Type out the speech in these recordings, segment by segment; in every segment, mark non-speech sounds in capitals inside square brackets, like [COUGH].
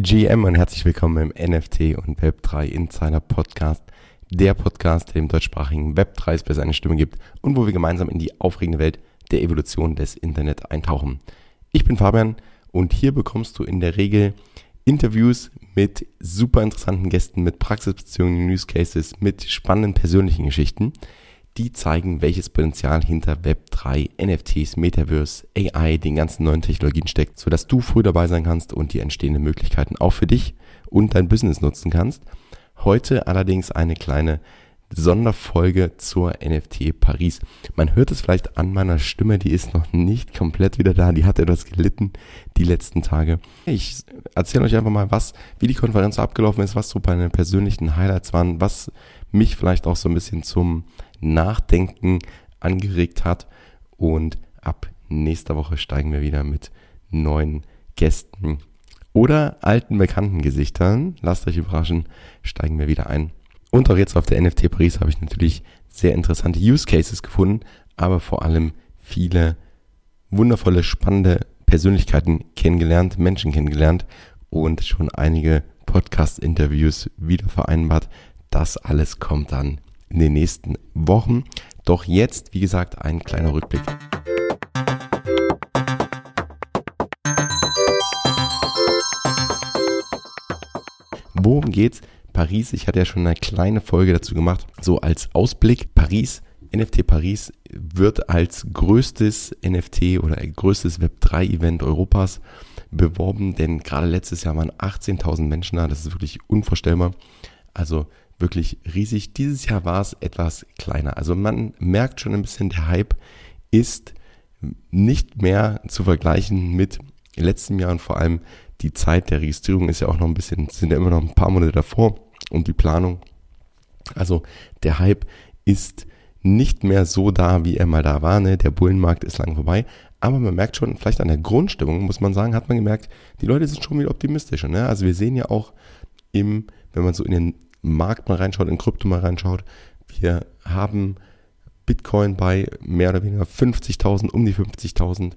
GM und herzlich willkommen im NFT und Web3 Insider Podcast. Der Podcast, der dem deutschsprachigen Web3 besser eine Stimme gibt und wo wir gemeinsam in die aufregende Welt der Evolution des Internet eintauchen. Ich bin Fabian und hier bekommst du in der Regel Interviews mit super interessanten Gästen, mit praxisbezogenen Use Cases, mit spannenden persönlichen Geschichten die zeigen, welches Potenzial hinter Web3, NFTs, Metaverse, AI, den ganzen neuen Technologien steckt, sodass du früh dabei sein kannst und die entstehenden Möglichkeiten auch für dich und dein Business nutzen kannst. Heute allerdings eine kleine Sonderfolge zur NFT Paris. Man hört es vielleicht an meiner Stimme, die ist noch nicht komplett wieder da, die hat etwas gelitten die letzten Tage. Ich erzähle euch einfach mal, was, wie die Konferenz abgelaufen ist, was so bei den persönlichen Highlights waren, was mich vielleicht auch so ein bisschen zum Nachdenken angeregt hat. Und ab nächster Woche steigen wir wieder mit neuen Gästen oder alten bekannten Gesichtern. Lasst euch überraschen, steigen wir wieder ein. Und auch jetzt auf der NFT Paris habe ich natürlich sehr interessante Use Cases gefunden, aber vor allem viele wundervolle, spannende Persönlichkeiten kennengelernt, Menschen kennengelernt und schon einige Podcast-Interviews wieder vereinbart. Das alles kommt dann in den nächsten Wochen. Doch jetzt, wie gesagt, ein kleiner Rückblick. Worum geht's? Paris, ich hatte ja schon eine kleine Folge dazu gemacht, so als Ausblick. Paris, NFT Paris wird als größtes NFT oder größtes Web3-Event Europas beworben, denn gerade letztes Jahr waren 18.000 Menschen da, das ist wirklich unvorstellbar. Also wirklich riesig. Dieses Jahr war es etwas kleiner. Also man merkt schon ein bisschen, der Hype ist nicht mehr zu vergleichen mit letztem Jahr und vor allem die Zeit der Registrierung ist ja auch noch ein bisschen, sind ja immer noch ein paar Monate davor und die Planung. Also der Hype ist nicht mehr so da, wie er mal da war. Ne? Der Bullenmarkt ist lang vorbei. Aber man merkt schon, vielleicht an der Grundstimmung, muss man sagen, hat man gemerkt, die Leute sind schon wieder optimistischer. Ne? Also wir sehen ja auch im, wenn man so in den Markt mal reinschaut, in Krypto mal reinschaut, wir haben Bitcoin bei mehr oder weniger 50.000, um die 50.000.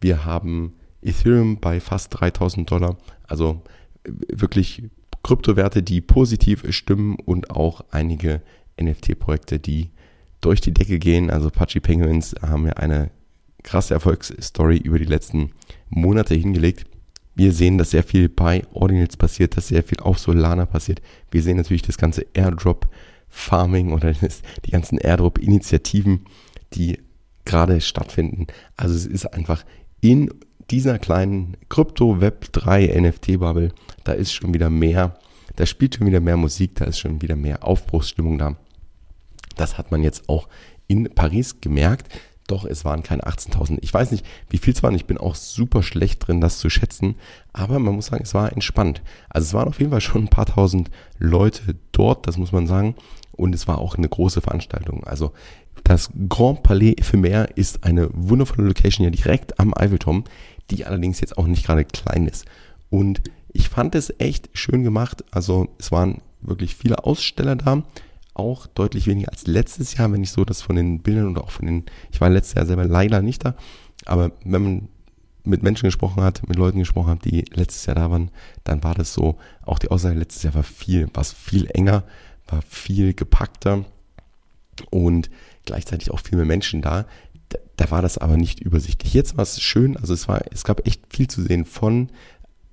Wir haben Ethereum bei fast 3.000 Dollar. Also wirklich Kryptowerte, die positiv stimmen und auch einige NFT-Projekte, die durch die Decke gehen. Also Pachi Penguins haben ja eine krasse Erfolgsstory über die letzten Monate hingelegt. Wir sehen, dass sehr viel bei Ordinals passiert, dass sehr viel auf Solana passiert. Wir sehen natürlich das ganze Airdrop Farming oder [LAUGHS] die ganzen Airdrop Initiativen, die gerade stattfinden. Also es ist einfach in dieser kleinen Krypto Web 3 NFT Bubble, da ist schon wieder mehr, da spielt schon wieder mehr Musik, da ist schon wieder mehr Aufbruchsstimmung da. Das hat man jetzt auch in Paris gemerkt. Doch, es waren keine 18.000. Ich weiß nicht, wie viel es waren. Ich bin auch super schlecht drin, das zu schätzen. Aber man muss sagen, es war entspannt. Also es waren auf jeden Fall schon ein paar tausend Leute dort, das muss man sagen. Und es war auch eine große Veranstaltung. Also das Grand Palais Ephemer ist eine wundervolle Location ja direkt am Eiffelturm, die allerdings jetzt auch nicht gerade klein ist. Und ich fand es echt schön gemacht. Also es waren wirklich viele Aussteller da auch deutlich weniger als letztes Jahr, wenn ich so das von den Bildern oder auch von den, ich war letztes Jahr selber leider nicht da, aber wenn man mit Menschen gesprochen hat, mit Leuten gesprochen hat, die letztes Jahr da waren, dann war das so, auch die Aussage letztes Jahr war viel, war viel enger, war viel gepackter und gleichzeitig auch viel mehr Menschen da. Da, da war das aber nicht übersichtlich. Jetzt war es schön, also es war, es gab echt viel zu sehen von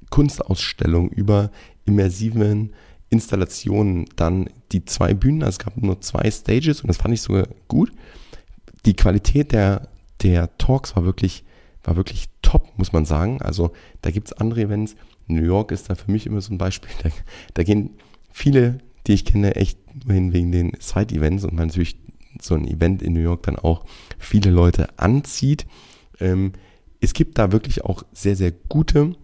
Kunstausstellungen über immersiven Installationen dann die zwei Bühnen, also es gab nur zwei Stages und das fand ich sogar gut. Die Qualität der, der Talks war wirklich, war wirklich top, muss man sagen. Also da gibt es andere Events. New York ist da für mich immer so ein Beispiel. [LAUGHS] Da, da gehen viele, die ich kenne, echt nur hin wegen den Side-Events und man natürlich so ein Event in New York dann auch viele Leute anzieht. Ähm, es gibt da wirklich auch sehr, sehr gute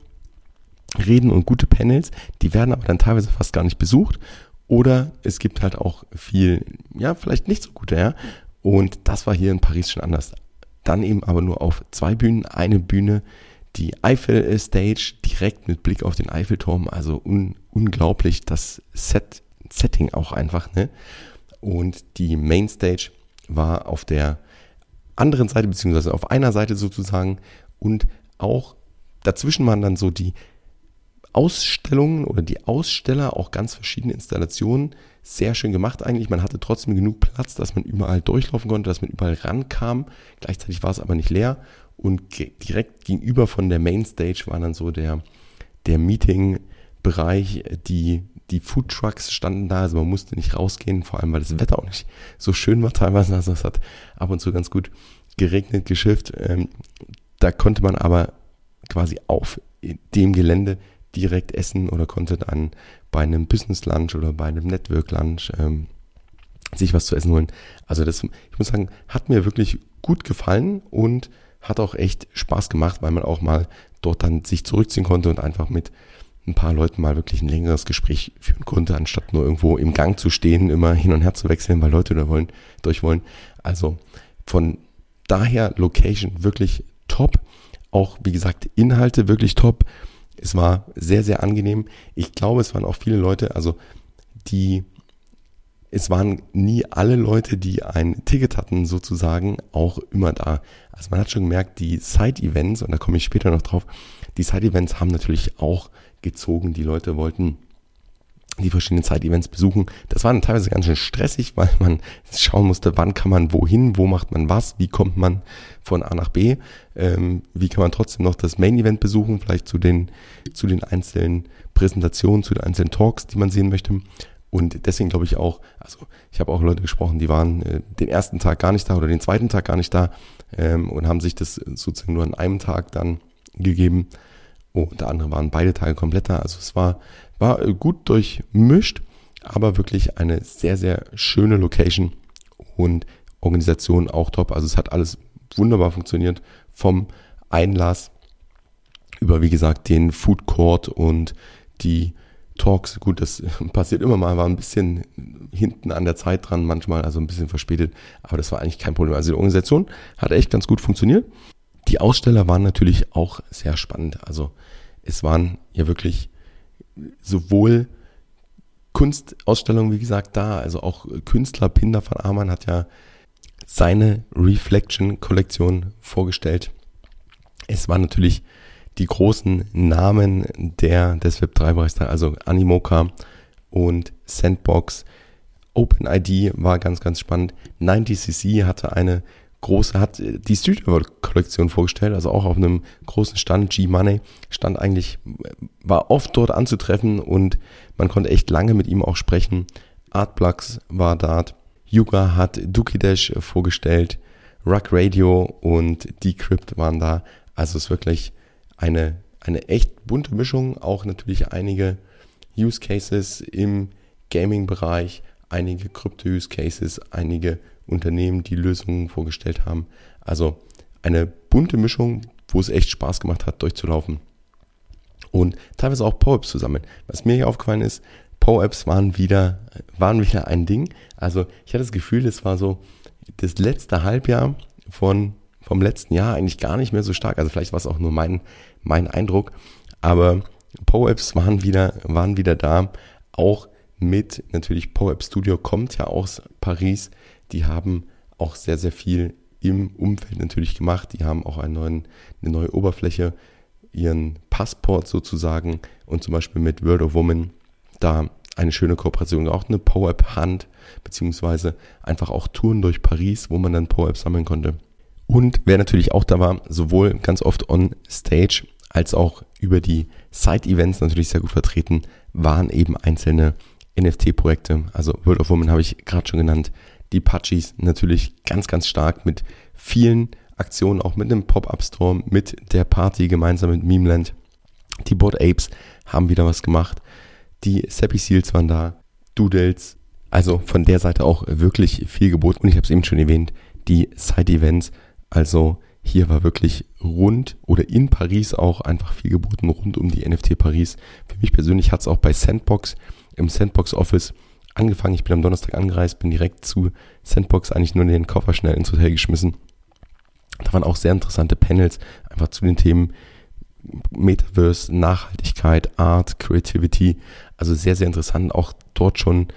Reden und gute Panels, die werden aber dann teilweise fast gar nicht besucht. Oder es gibt halt auch viel, ja, vielleicht nicht so gute, ja. Und das war hier in Paris schon anders. Dann eben aber nur auf zwei Bühnen. Eine Bühne, die Eiffel Stage, direkt mit Blick auf den Eiffelturm. Also un unglaublich, das Set, Setting auch einfach, ne? Und die Main Stage war auf der anderen Seite, beziehungsweise auf einer Seite sozusagen. Und auch dazwischen waren dann so die Ausstellungen oder die Aussteller auch ganz verschiedene Installationen. Sehr schön gemacht eigentlich. Man hatte trotzdem genug Platz, dass man überall durchlaufen konnte, dass man überall rankam. Gleichzeitig war es aber nicht leer. Und direkt gegenüber von der Mainstage war dann so der, der Meeting-Bereich, die, die Food Trucks standen da, also man musste nicht rausgehen, vor allem weil das Wetter auch nicht so schön war teilweise. Also es hat ab und zu ganz gut geregnet, geschifft. Ähm, da konnte man aber quasi auf dem Gelände direkt essen oder konnte dann bei einem Business Lunch oder bei einem Network Lunch ähm, sich was zu essen holen. Also das, ich muss sagen, hat mir wirklich gut gefallen und hat auch echt Spaß gemacht, weil man auch mal dort dann sich zurückziehen konnte und einfach mit ein paar Leuten mal wirklich ein längeres Gespräch führen konnte, anstatt nur irgendwo im Gang zu stehen, immer hin und her zu wechseln, weil Leute da wollen, durch wollen. Also von daher Location wirklich top. Auch wie gesagt, Inhalte wirklich top. Es war sehr, sehr angenehm. Ich glaube, es waren auch viele Leute, also die, es waren nie alle Leute, die ein Ticket hatten, sozusagen, auch immer da. Also man hat schon gemerkt, die Side-Events, und da komme ich später noch drauf, die Side-Events haben natürlich auch gezogen. Die Leute wollten die verschiedenen Side-Events besuchen. Das war dann teilweise ganz schön stressig, weil man schauen musste, wann kann man wohin, wo macht man was, wie kommt man von A nach B, ähm, wie kann man trotzdem noch das Main-Event besuchen, vielleicht zu den, zu den einzelnen Präsentationen, zu den einzelnen Talks, die man sehen möchte. Und deswegen glaube ich auch, also ich habe auch Leute gesprochen, die waren äh, den ersten Tag gar nicht da oder den zweiten Tag gar nicht da ähm, und haben sich das sozusagen nur an einem Tag dann gegeben. Oh, unter anderem waren beide Tage komplett da. Also es war war gut durchmischt, aber wirklich eine sehr, sehr schöne Location und Organisation auch top. Also es hat alles wunderbar funktioniert. Vom Einlass über, wie gesagt, den Food Court und die Talks. Gut, das [LAUGHS] passiert immer mal, war ein bisschen hinten an der Zeit dran, manchmal, also ein bisschen verspätet, aber das war eigentlich kein Problem. Also die Organisation hat echt ganz gut funktioniert. Die Aussteller waren natürlich auch sehr spannend. Also es waren ja wirklich sowohl Kunstausstellungen, wie gesagt, da, also auch Künstler Pinder von Amann hat ja seine Reflection-Kollektion vorgestellt. Es waren natürlich die großen Namen der, des Web3-Bereichs da, also Animoca und Sandbox. OpenID war ganz, ganz spannend. 90cc hatte eine große, hat die Street World Kollektion vorgestellt, also auch auf einem großen Stand, G-Money, stand eigentlich, war oft dort anzutreffen und man konnte echt lange mit ihm auch sprechen. Artblocks war dort, Yuga hat Dukidash vorgestellt, Rock Radio und Decrypt waren da. Also es ist wirklich eine, eine echt bunte Mischung, auch natürlich einige Use Cases im Gaming-Bereich, einige Krypto-Use Cases, einige Unternehmen, die Lösungen vorgestellt haben. Also eine bunte Mischung, wo es echt Spaß gemacht hat, durchzulaufen. Und teilweise auch Power-Apps zu sammeln. Was mir hier aufgefallen ist, Power-Apps waren wieder, waren wieder ein Ding. Also ich hatte das Gefühl, es war so das letzte Halbjahr von, vom letzten Jahr eigentlich gar nicht mehr so stark. Also vielleicht war es auch nur mein, mein Eindruck. Aber Power-Apps waren wieder, waren wieder da. Auch mit natürlich Power-App Studio kommt ja aus Paris die haben auch sehr, sehr viel im Umfeld natürlich gemacht. Die haben auch einen neuen, eine neue Oberfläche, ihren Passport sozusagen und zum Beispiel mit World of Woman da eine schöne Kooperation, auch eine Power-App-Hand, beziehungsweise einfach auch Touren durch Paris, wo man dann Power-App sammeln konnte. Und wer natürlich auch da war, sowohl ganz oft on Stage als auch über die Side-Events natürlich sehr gut vertreten, waren eben einzelne NFT-Projekte. Also World of Woman habe ich gerade schon genannt, die Pachis natürlich ganz, ganz stark mit vielen Aktionen, auch mit einem Pop-Up-Store, mit der Party gemeinsam mit Memeland. Die Board Apes haben wieder was gemacht. Die Seppi Seals waren da. Doodles. Also von der Seite auch wirklich viel geboten. Und ich habe es eben schon erwähnt, die Side-Events. Also hier war wirklich rund oder in Paris auch einfach viel geboten rund um die NFT Paris. Für mich persönlich hat es auch bei Sandbox im Sandbox Office angefangen. Ich bin am Donnerstag angereist, bin direkt zu Sandbox eigentlich nur den Koffer schnell ins Hotel geschmissen. Da waren auch sehr interessante Panels, einfach zu den Themen Metaverse, Nachhaltigkeit, Art, Creativity. Also sehr, sehr interessant. Auch dort schon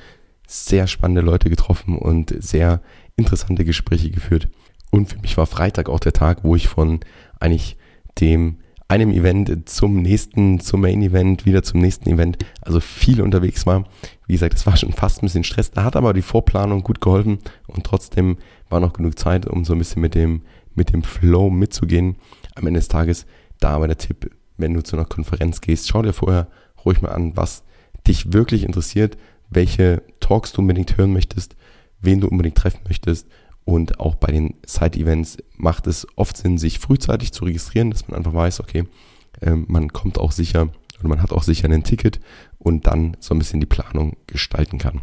sehr spannende Leute getroffen und sehr interessante Gespräche geführt. Und für mich war Freitag auch der Tag, wo ich von eigentlich dem einem Event zum nächsten, zum Main Event, wieder zum nächsten Event, also viel unterwegs war. Wie gesagt, es war schon fast ein bisschen Stress. Da hat aber die Vorplanung gut geholfen und trotzdem war noch genug Zeit, um so ein bisschen mit dem, mit dem Flow mitzugehen. Am Ende des Tages, da aber der Tipp, wenn du zu einer Konferenz gehst, schau dir vorher ruhig mal an, was dich wirklich interessiert, welche Talks du unbedingt hören möchtest, wen du unbedingt treffen möchtest. Und auch bei den Side-Events macht es oft Sinn, sich frühzeitig zu registrieren, dass man einfach weiß, okay, äh, man kommt auch sicher oder man hat auch sicher ein Ticket und dann so ein bisschen die Planung gestalten kann.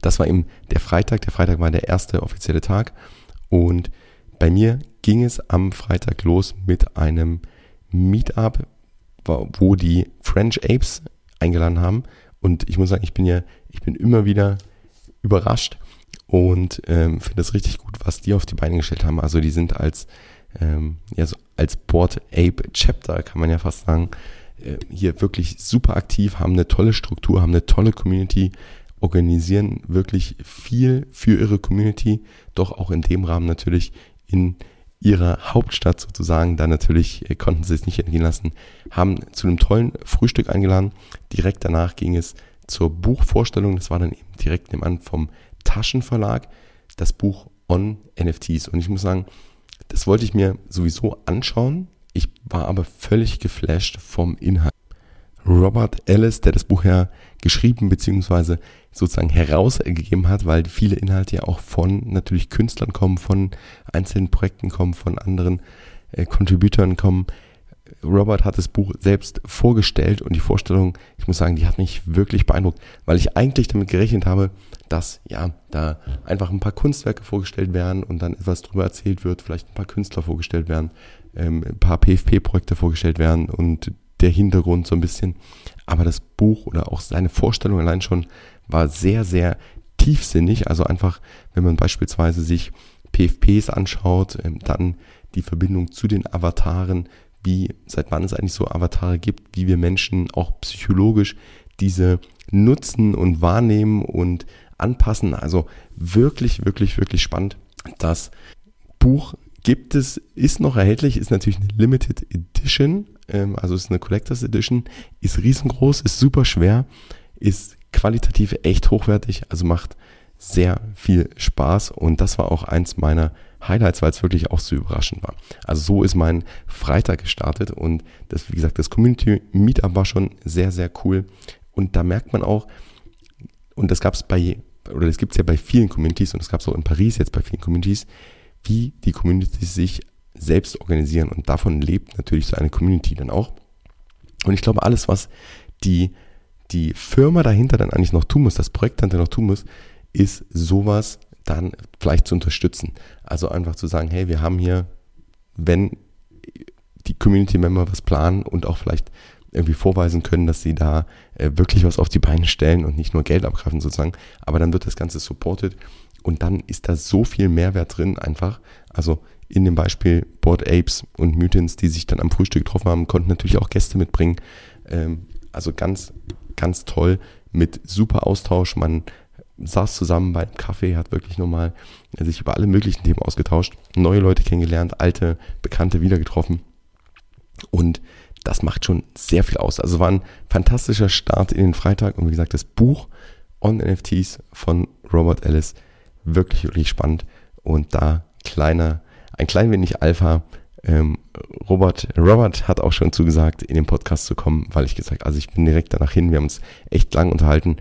Das war eben der Freitag. Der Freitag war der erste offizielle Tag und bei mir ging es am Freitag los mit einem Meetup, wo die French Apes eingeladen haben. Und ich muss sagen, ich bin ja, ich bin immer wieder überrascht und ähm, finde es richtig gut, was die auf die Beine gestellt haben. Also die sind als, ähm, ja, so als Board Ape Chapter, kann man ja fast sagen, äh, hier wirklich super aktiv, haben eine tolle Struktur, haben eine tolle Community, organisieren wirklich viel für ihre Community, doch auch in dem Rahmen natürlich in ihrer Hauptstadt sozusagen, da natürlich äh, konnten sie es nicht entgehen lassen, haben zu einem tollen Frühstück eingeladen. Direkt danach ging es zur Buchvorstellung, das war dann eben direkt nebenan vom Taschenverlag, das Buch On NFTs. Und ich muss sagen, das wollte ich mir sowieso anschauen. Ich war aber völlig geflasht vom Inhalt. Robert Ellis, der das Buch ja geschrieben bzw. sozusagen herausgegeben hat, weil viele Inhalte ja auch von natürlich Künstlern kommen, von einzelnen Projekten kommen, von anderen äh, Contributern kommen. Robert hat das Buch selbst vorgestellt und die Vorstellung, ich muss sagen, die hat mich wirklich beeindruckt, weil ich eigentlich damit gerechnet habe, dass ja da einfach ein paar Kunstwerke vorgestellt werden und dann etwas drüber erzählt wird, vielleicht ein paar Künstler vorgestellt werden, ähm, ein paar PFP-Projekte vorgestellt werden und der Hintergrund so ein bisschen. Aber das Buch oder auch seine Vorstellung allein schon war sehr, sehr tiefsinnig. Also einfach, wenn man beispielsweise sich PFPs anschaut, ähm, dann die Verbindung zu den Avataren, wie, seit wann es eigentlich so Avatare gibt, wie wir Menschen auch psychologisch diese nutzen und wahrnehmen und anpassen. Also wirklich, wirklich, wirklich spannend. Das Buch gibt es, ist noch erhältlich, ist natürlich eine Limited Edition, ähm, also ist eine Collectors Edition, ist riesengroß, ist super schwer, ist qualitativ echt hochwertig, also macht sehr viel Spaß und das war auch eins meiner Highlights, weil es wirklich auch so überraschend war. Also so ist mein Freitag gestartet und das, wie gesagt, das Community Meetup war schon sehr, sehr cool und da merkt man auch, und das gab es bei, oder das gibt es ja bei vielen Communities und das gab es auch in Paris jetzt bei vielen Communities, wie die Communities sich selbst organisieren und davon lebt natürlich so eine Community dann auch. Und ich glaube, alles, was die, die Firma dahinter dann eigentlich noch tun muss, das Projekt dahinter noch tun muss, ist sowas dann vielleicht zu unterstützen. Also einfach zu sagen, hey, wir haben hier, wenn die Community-Member was planen und auch vielleicht irgendwie vorweisen können, dass sie da äh, wirklich was auf die Beine stellen und nicht nur Geld abgreifen sozusagen, aber dann wird das Ganze supported und dann ist da so viel Mehrwert drin einfach. Also in dem Beispiel Board Apes und Mutants, die sich dann am Frühstück getroffen haben, konnten natürlich auch Gäste mitbringen. Ähm, also ganz, ganz toll mit super Austausch. Man saß zusammen beim Kaffee, hat wirklich nochmal sich über alle möglichen Themen ausgetauscht, neue Leute kennengelernt, alte Bekannte wieder getroffen. Und das macht schon sehr viel aus. Also war ein fantastischer Start in den Freitag und wie gesagt, das Buch On NFTs von Robert Ellis wirklich, wirklich spannend. Und da kleiner, ein klein wenig Alpha. Ähm, Robert, Robert hat auch schon zugesagt, in den Podcast zu kommen, weil ich gesagt, also ich bin direkt danach hin. Wir haben uns echt lang unterhalten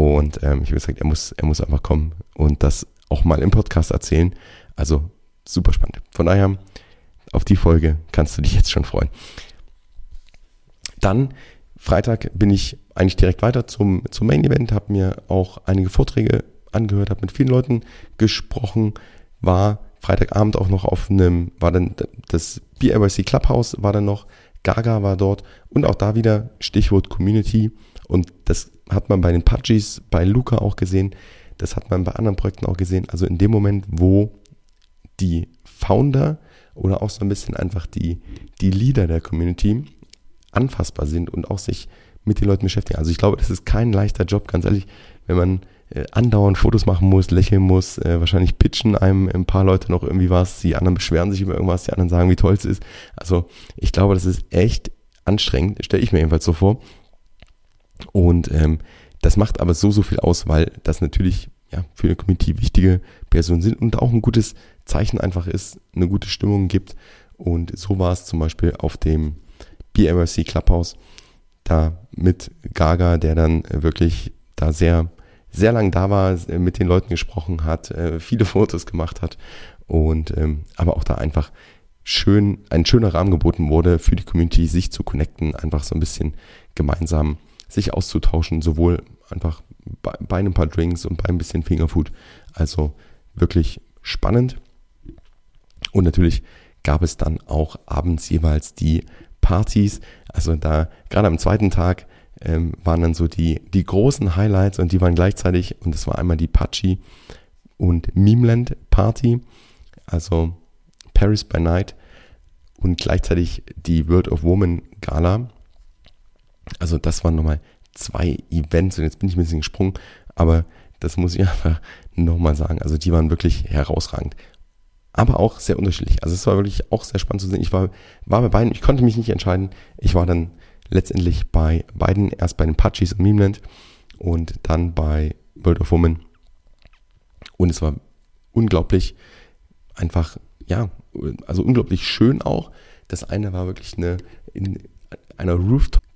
und ähm, ich habe gesagt, er muss, er muss einfach kommen und das auch mal im Podcast erzählen. Also super spannend. Von daher, auf die Folge kannst du dich jetzt schon freuen. Dann Freitag bin ich eigentlich direkt weiter zum, zum Main Event, habe mir auch einige Vorträge angehört, habe mit vielen Leuten gesprochen, war Freitagabend auch noch auf einem, war dann das BYC Clubhouse war dann noch, Gaga war dort und auch da wieder Stichwort Community und das hat man bei den Pudgies, bei Luca auch gesehen, das hat man bei anderen Projekten auch gesehen, also in dem Moment, wo die Founder oder auch so ein bisschen einfach die, die Leader der Community anfassbar sind und auch sich mit den Leuten beschäftigen. Also ich glaube, das ist kein leichter Job, ganz ehrlich, wenn man äh, andauernd Fotos machen muss, lächeln muss, äh, wahrscheinlich pitchen einem ein paar Leute noch irgendwie was, die anderen beschweren sich über irgendwas, die anderen sagen, wie toll es ist. Also ich glaube, das ist echt anstrengend, stelle ich mir jedenfalls so vor. Und ähm, das macht aber so, so viel aus, weil das natürlich ja, für eine Community wichtige Personen sind und auch ein gutes Zeichen einfach ist, eine gute Stimmung gibt. Und so war es zum Beispiel auf dem BMRC Clubhouse, da mit Gaga, der dann wirklich da sehr sehr lang da war, mit den Leuten gesprochen hat, äh, viele [LAUGHS] Fotos gemacht hat und ähm, aber auch da einfach schön, ein schöner Rahmen geboten wurde für die Community, sich zu connecten, einfach so ein bisschen gemeinsam sich auszutauschen, sowohl einfach bei, bei ein paar Drinks und bei ein bisschen Fingerfood. Also wirklich spannend. Und natürlich gab es dann auch abends jeweils die Partys. Also da gerade am zweiten Tag ähm, waren dann so die, die großen Highlights und die waren gleichzeitig, und das war einmal die Pachi und Memeland Party, also Paris by Night und gleichzeitig die World of Woman Gala. Also das waren nochmal zwei Events und jetzt bin ich ein bisschen gesprungen, aber das muss ich [LAUGHS] einfach nochmal sagen. Also die waren wirklich herausragend. Aber auch sehr unterschiedlich. Also es war wirklich auch sehr spannend zu sehen. Ich war, war bei beiden, ich konnte mich nicht entscheiden. Ich war dann letztendlich bei beiden, erst bei den Pachis und Memeland und dann bei World of Women. Und es war unglaublich einfach, ja, also unglaublich schön auch. Das eine war wirklich eine, in einer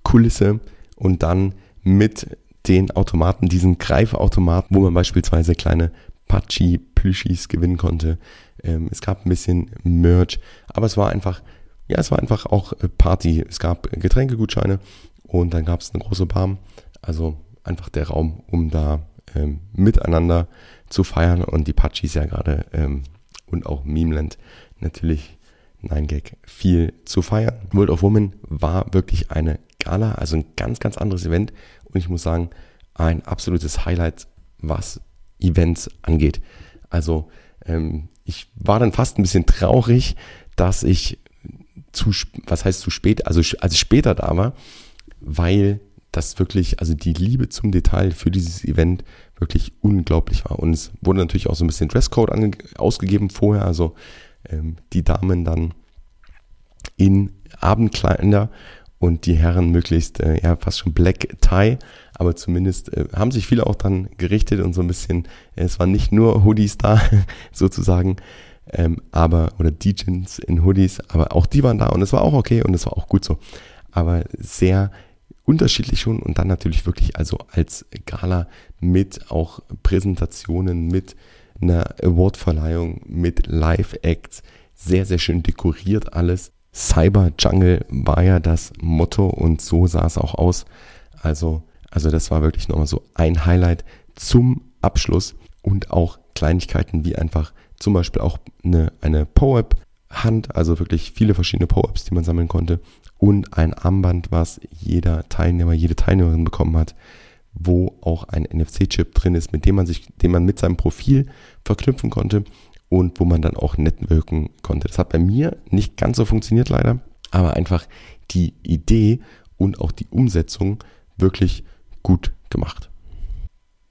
Rooftop-Kulisse und dann mit den Automaten, diesen Greifautomaten, wo man beispielsweise kleine Pachi-Plüschis gewinnen konnte. Ähm, es gab ein bisschen Merch, aber es war einfach ja, es war einfach auch äh, Party. Es gab Getränkegutscheine und dann gab es eine große Bar. Also einfach der Raum, um da ähm, miteinander zu feiern. Und die Pachis ja gerade ähm, und auch Memeland natürlich 9gag viel zu feiern. World of Women war wirklich eine Gala, also ein ganz, ganz anderes Event. Und ich muss sagen, ein absolutes Highlight, was Events angeht. Also ähm, ich war dann fast ein bisschen traurig, dass ich zu, was heißt zu spät, also als ich später da war, weil das wirklich, also die Liebe zum Detail für dieses Event wirklich unglaublich war. Und es wurde natürlich auch so ein bisschen Dresscode ausgegeben vorher, also ähm, die Damen dann in Abendkleider und die Herren möglichst, äh, ja, fast schon Black Tie, aber zumindest äh, haben sich viele auch dann gerichtet und so ein bisschen, äh, es waren nicht nur Hoodies da, [LAUGHS] sozusagen, ähm, aber, oder DJs in Hoodies, aber auch die waren da und es war auch okay und es war auch gut so. Aber sehr unterschiedlich schon und dann natürlich wirklich also als Gala mit auch Präsentationen, mit einer Awardverleihung, mit Live-Acts, sehr, sehr schön dekoriert alles. Cyber Jungle war ja das Motto und so sah es auch aus. Also, also das war wirklich nochmal so ein Highlight zum Abschluss und auch Kleinigkeiten wie einfach zum Beispiel auch eine, eine PowerApp-Hand, also wirklich viele verschiedene PowerApps, die man sammeln konnte und ein Armband, was jeder Teilnehmer, jede Teilnehmerin bekommen hat, wo auch ein NFC-Chip drin ist, mit dem man sich, den man mit seinem Profil verknüpfen konnte und wo man dann auch networken konnte. Das hat bei mir nicht ganz so funktioniert leider, aber einfach die Idee und auch die Umsetzung wirklich gut gemacht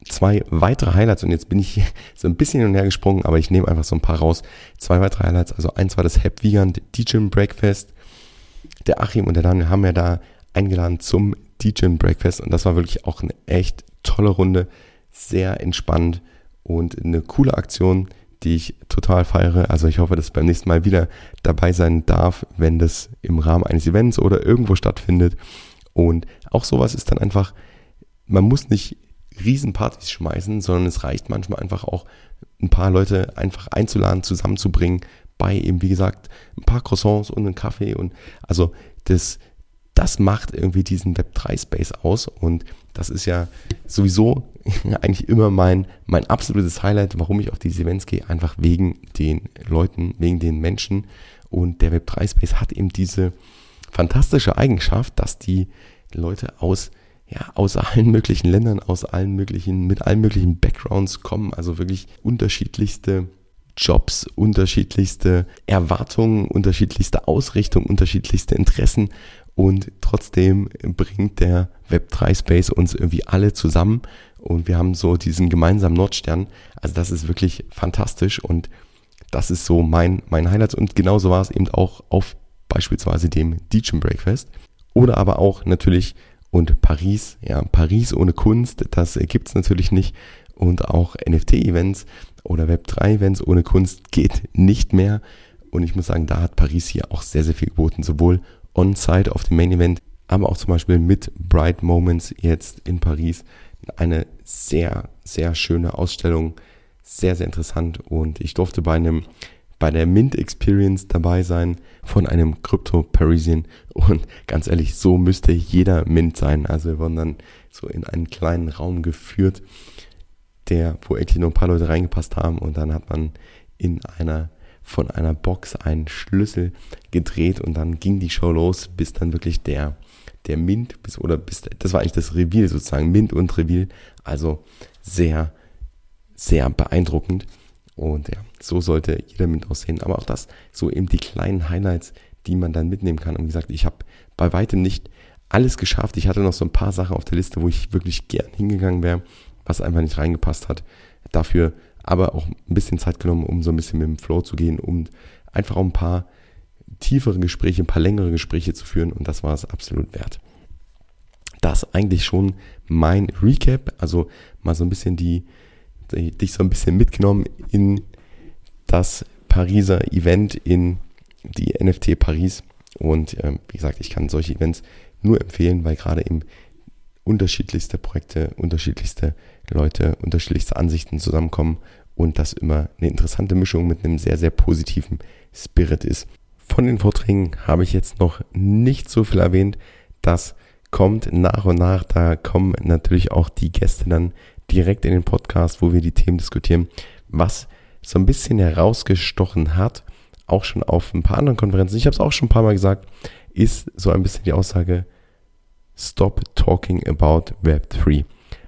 zwei weitere Highlights und jetzt bin ich [LAUGHS] so ein bisschen hin und her gesprungen, aber ich nehme einfach so ein paar raus. Zwei weitere Highlights, also eins war das Hep Vegan DJ Breakfast. Der Achim und der Daniel haben ja da eingeladen zum DJ Breakfast und das war wirklich auch eine echt tolle Runde, sehr entspannt und eine coole Aktion, die ich total feiere. Also ich hoffe, dass ich beim nächsten Mal wieder dabei sein darf, wenn das im Rahmen eines Events oder irgendwo stattfindet. Und auch sowas ist dann einfach, man muss nicht Riesenpartys schmeißen, sondern es reicht manchmal einfach auch, ein paar Leute einfach einzuladen, zusammenzubringen, bei eben, wie gesagt, ein paar Croissants und einen Kaffee und also das, das macht irgendwie diesen Web3-Space aus und das ist ja sowieso [LAUGHS] eigentlich immer mein, mein absolutes Highlight, warum ich auf diese Events gehe, einfach wegen den Leuten, wegen den Menschen und der Web3-Space hat eben diese fantastische Eigenschaft, dass die Leute aus ja, aus allen möglichen Ländern, aus allen möglichen, mit allen möglichen Backgrounds kommen, also wirklich unterschiedlichste Jobs, unterschiedlichste Erwartungen, unterschiedlichste Ausrichtungen, unterschiedlichste Interessen und trotzdem bringt der Web3 Space uns irgendwie alle zusammen. Und wir haben so diesen gemeinsamen Nordstern. Also das ist wirklich fantastisch. Und das ist so mein, mein Highlight. Und genauso war es eben auch auf beispielsweise dem Deacon Breakfast. Oder aber auch natürlich und Paris, ja, Paris ohne Kunst, das gibt es natürlich nicht. Und auch NFT-Events oder Web3-Events ohne Kunst geht nicht mehr. Und ich muss sagen, da hat Paris hier auch sehr, sehr viel geboten, sowohl on-site auf dem Main Event, aber auch zum Beispiel mit Bright Moments jetzt in Paris. Eine sehr, sehr schöne Ausstellung, sehr, sehr interessant und ich durfte bei einem bei der Mint Experience dabei sein von einem Crypto Parisian und ganz ehrlich, so müsste jeder Mint sein. Also wir wurden dann so in einen kleinen Raum geführt, der, wo eigentlich nur ein paar Leute reingepasst haben und dann hat man in einer von einer Box einen Schlüssel gedreht und dann ging die Show los, bis dann wirklich der, der Mint, bis, oder bis, das war eigentlich das Reveal sozusagen, Mint und Reveal, also sehr, sehr beeindruckend. Und ja, so sollte jeder Mint aussehen. Aber auch das, so eben die kleinen Highlights, die man dann mitnehmen kann. Und wie gesagt, ich habe bei weitem nicht alles geschafft. Ich hatte noch so ein paar Sachen auf der Liste, wo ich wirklich gern hingegangen wäre, was einfach nicht reingepasst hat. Dafür aber auch ein bisschen Zeit genommen, um so ein bisschen mit dem Flow zu gehen, um einfach auch ein paar tiefere Gespräche, ein paar längere Gespräche zu führen. Und das war es absolut wert. Das eigentlich schon mein Recap, also mal so ein bisschen die, dich so ein bisschen mitgenommen in das Pariser Event in die NFT Paris. Und äh, wie gesagt, ich kann solche Events nur empfehlen, weil gerade eben unterschiedlichste Projekte, unterschiedlichste Leute, unterschiedlichste Ansichten zusammenkommen und das immer eine interessante Mischung mit einem sehr, sehr positiven Spirit ist. Von den Vorträgen habe ich jetzt noch nicht so viel erwähnt. Das kommt nach und nach. Da kommen natürlich auch die Gäste dann direkt in den Podcast, wo wir die Themen diskutieren. Was so ein bisschen herausgestochen hat, auch schon auf ein paar anderen Konferenzen, ich habe es auch schon ein paar Mal gesagt, ist so ein bisschen die Aussage, Stop talking about Web 3.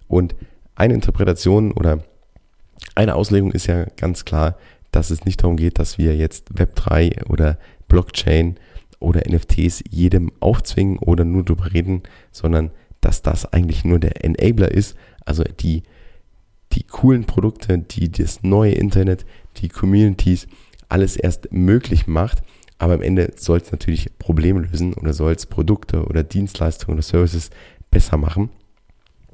Und eine Interpretation oder eine Auslegung ist ja ganz klar, dass es nicht darum geht, dass wir jetzt Web3 oder Blockchain oder NFTs jedem aufzwingen oder nur darüber reden, sondern dass das eigentlich nur der Enabler ist, also die, die coolen Produkte, die das neue Internet, die Communities, alles erst möglich macht. Aber am Ende soll es natürlich Probleme lösen oder soll es Produkte oder Dienstleistungen oder Services besser machen.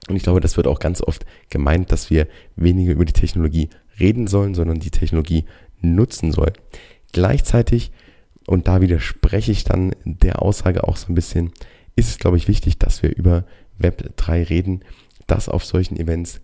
Und ich glaube, das wird auch ganz oft gemeint, dass wir weniger über die Technologie reden sollen, sondern die Technologie nutzen sollen. Gleichzeitig, und da widerspreche ich dann der Aussage auch so ein bisschen, ist es, glaube ich, wichtig, dass wir über Web 3 reden, dass auf solchen Events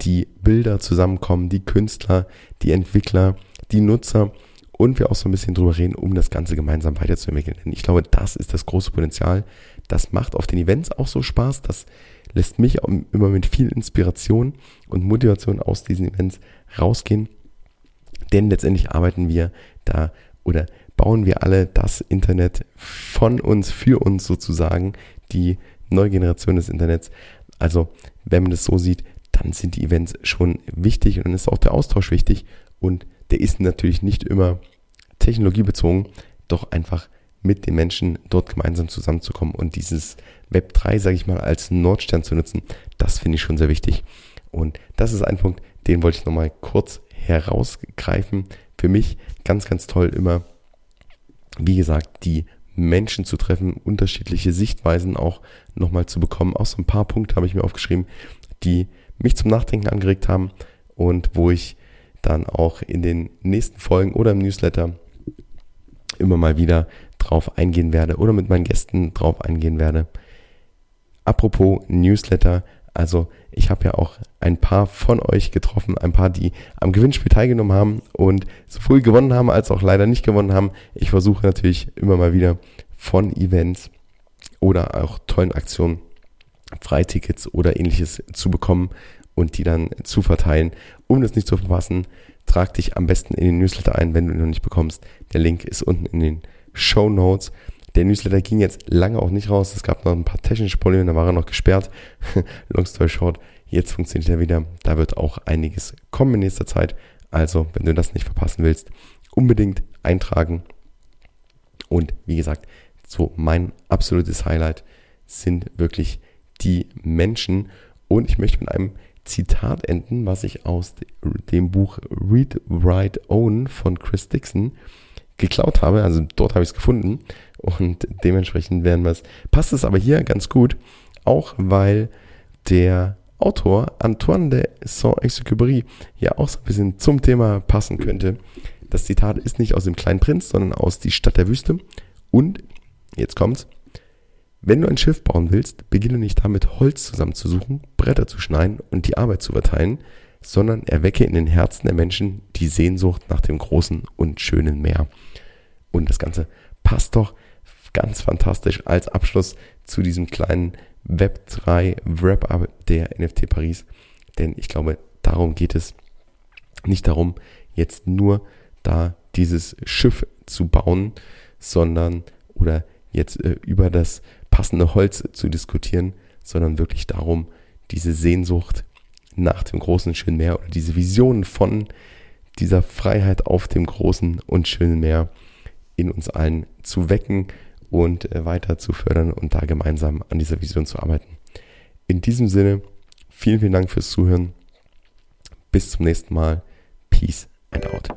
die Bilder zusammenkommen, die Künstler, die Entwickler, die Nutzer und wir auch so ein bisschen drüber reden, um das Ganze gemeinsam weiterzuentwickeln. Denn ich glaube, das ist das große Potenzial. Das macht auf den Events auch so Spaß. Das lässt mich immer mit viel Inspiration und Motivation aus diesen Events rausgehen. Denn letztendlich arbeiten wir da oder bauen wir alle das Internet von uns, für uns sozusagen, die neue Generation des Internets. Also, wenn man das so sieht, dann sind die Events schon wichtig und dann ist auch der Austausch wichtig und der ist natürlich nicht immer technologiebezogen, doch einfach mit den Menschen dort gemeinsam zusammenzukommen und dieses Web 3, sage ich mal, als Nordstern zu nutzen, das finde ich schon sehr wichtig. Und das ist ein Punkt, den wollte ich nochmal kurz herausgreifen. Für mich ganz, ganz toll immer, wie gesagt, die Menschen zu treffen, unterschiedliche Sichtweisen auch nochmal zu bekommen. Auch so ein paar Punkte habe ich mir aufgeschrieben, die mich zum Nachdenken angeregt haben und wo ich dann auch in den nächsten Folgen oder im Newsletter immer mal wieder drauf eingehen werde oder mit meinen Gästen drauf eingehen werde. Apropos Newsletter, also ich habe ja auch ein paar von euch getroffen, ein paar, die am Gewinnspiel teilgenommen haben und sowohl gewonnen haben als auch leider nicht gewonnen haben. Ich versuche natürlich immer mal wieder von Events oder auch tollen Aktionen Freitickets oder ähnliches zu bekommen und die dann zu verteilen. Um das nicht zu verpassen, trag dich am besten in den Newsletter ein, wenn du ihn noch nicht bekommst. Der Link ist unten in den Show Notes. Der Newsletter ging jetzt lange auch nicht raus. Es gab noch ein paar technische Probleme, da war er noch gesperrt. [LAUGHS] Long story short, jetzt funktioniert er wieder. Da wird auch einiges kommen in nächster Zeit. Also, wenn du das nicht verpassen willst, unbedingt eintragen. Und wie gesagt, so mein absolutes Highlight sind wirklich die Menschen. Und ich möchte mit einem Zitat enden, was ich aus dem Buch Read, Write, Own von Chris Dixon geklaut habe. Also dort habe ich es gefunden und dementsprechend werden wir es. Passt es aber hier ganz gut, auch weil der Autor Antoine de Saint-Exupéry ja auch so ein bisschen zum Thema passen könnte. Das Zitat ist nicht aus dem Kleinen Prinz, sondern aus Die Stadt der Wüste. Und, jetzt kommt's, wenn du ein Schiff bauen willst, beginne nicht damit, Holz zusammenzusuchen, Bretter zu schneiden und die Arbeit zu verteilen, sondern erwecke in den Herzen der Menschen die Sehnsucht nach dem großen und schönen Meer. Und das Ganze passt doch ganz fantastisch als Abschluss zu diesem kleinen Web3 Wrap-up der NFT Paris. Denn ich glaube, darum geht es. Nicht darum, jetzt nur da dieses Schiff zu bauen, sondern oder jetzt äh, über das passende Holz zu diskutieren, sondern wirklich darum, diese Sehnsucht nach dem großen schönen Meer oder diese Vision von dieser Freiheit auf dem großen und schönen Meer in uns allen zu wecken und äh, weiter zu fördern und da gemeinsam an dieser Vision zu arbeiten. In diesem Sinne, vielen, vielen Dank fürs Zuhören. Bis zum nächsten Mal. Peace and out.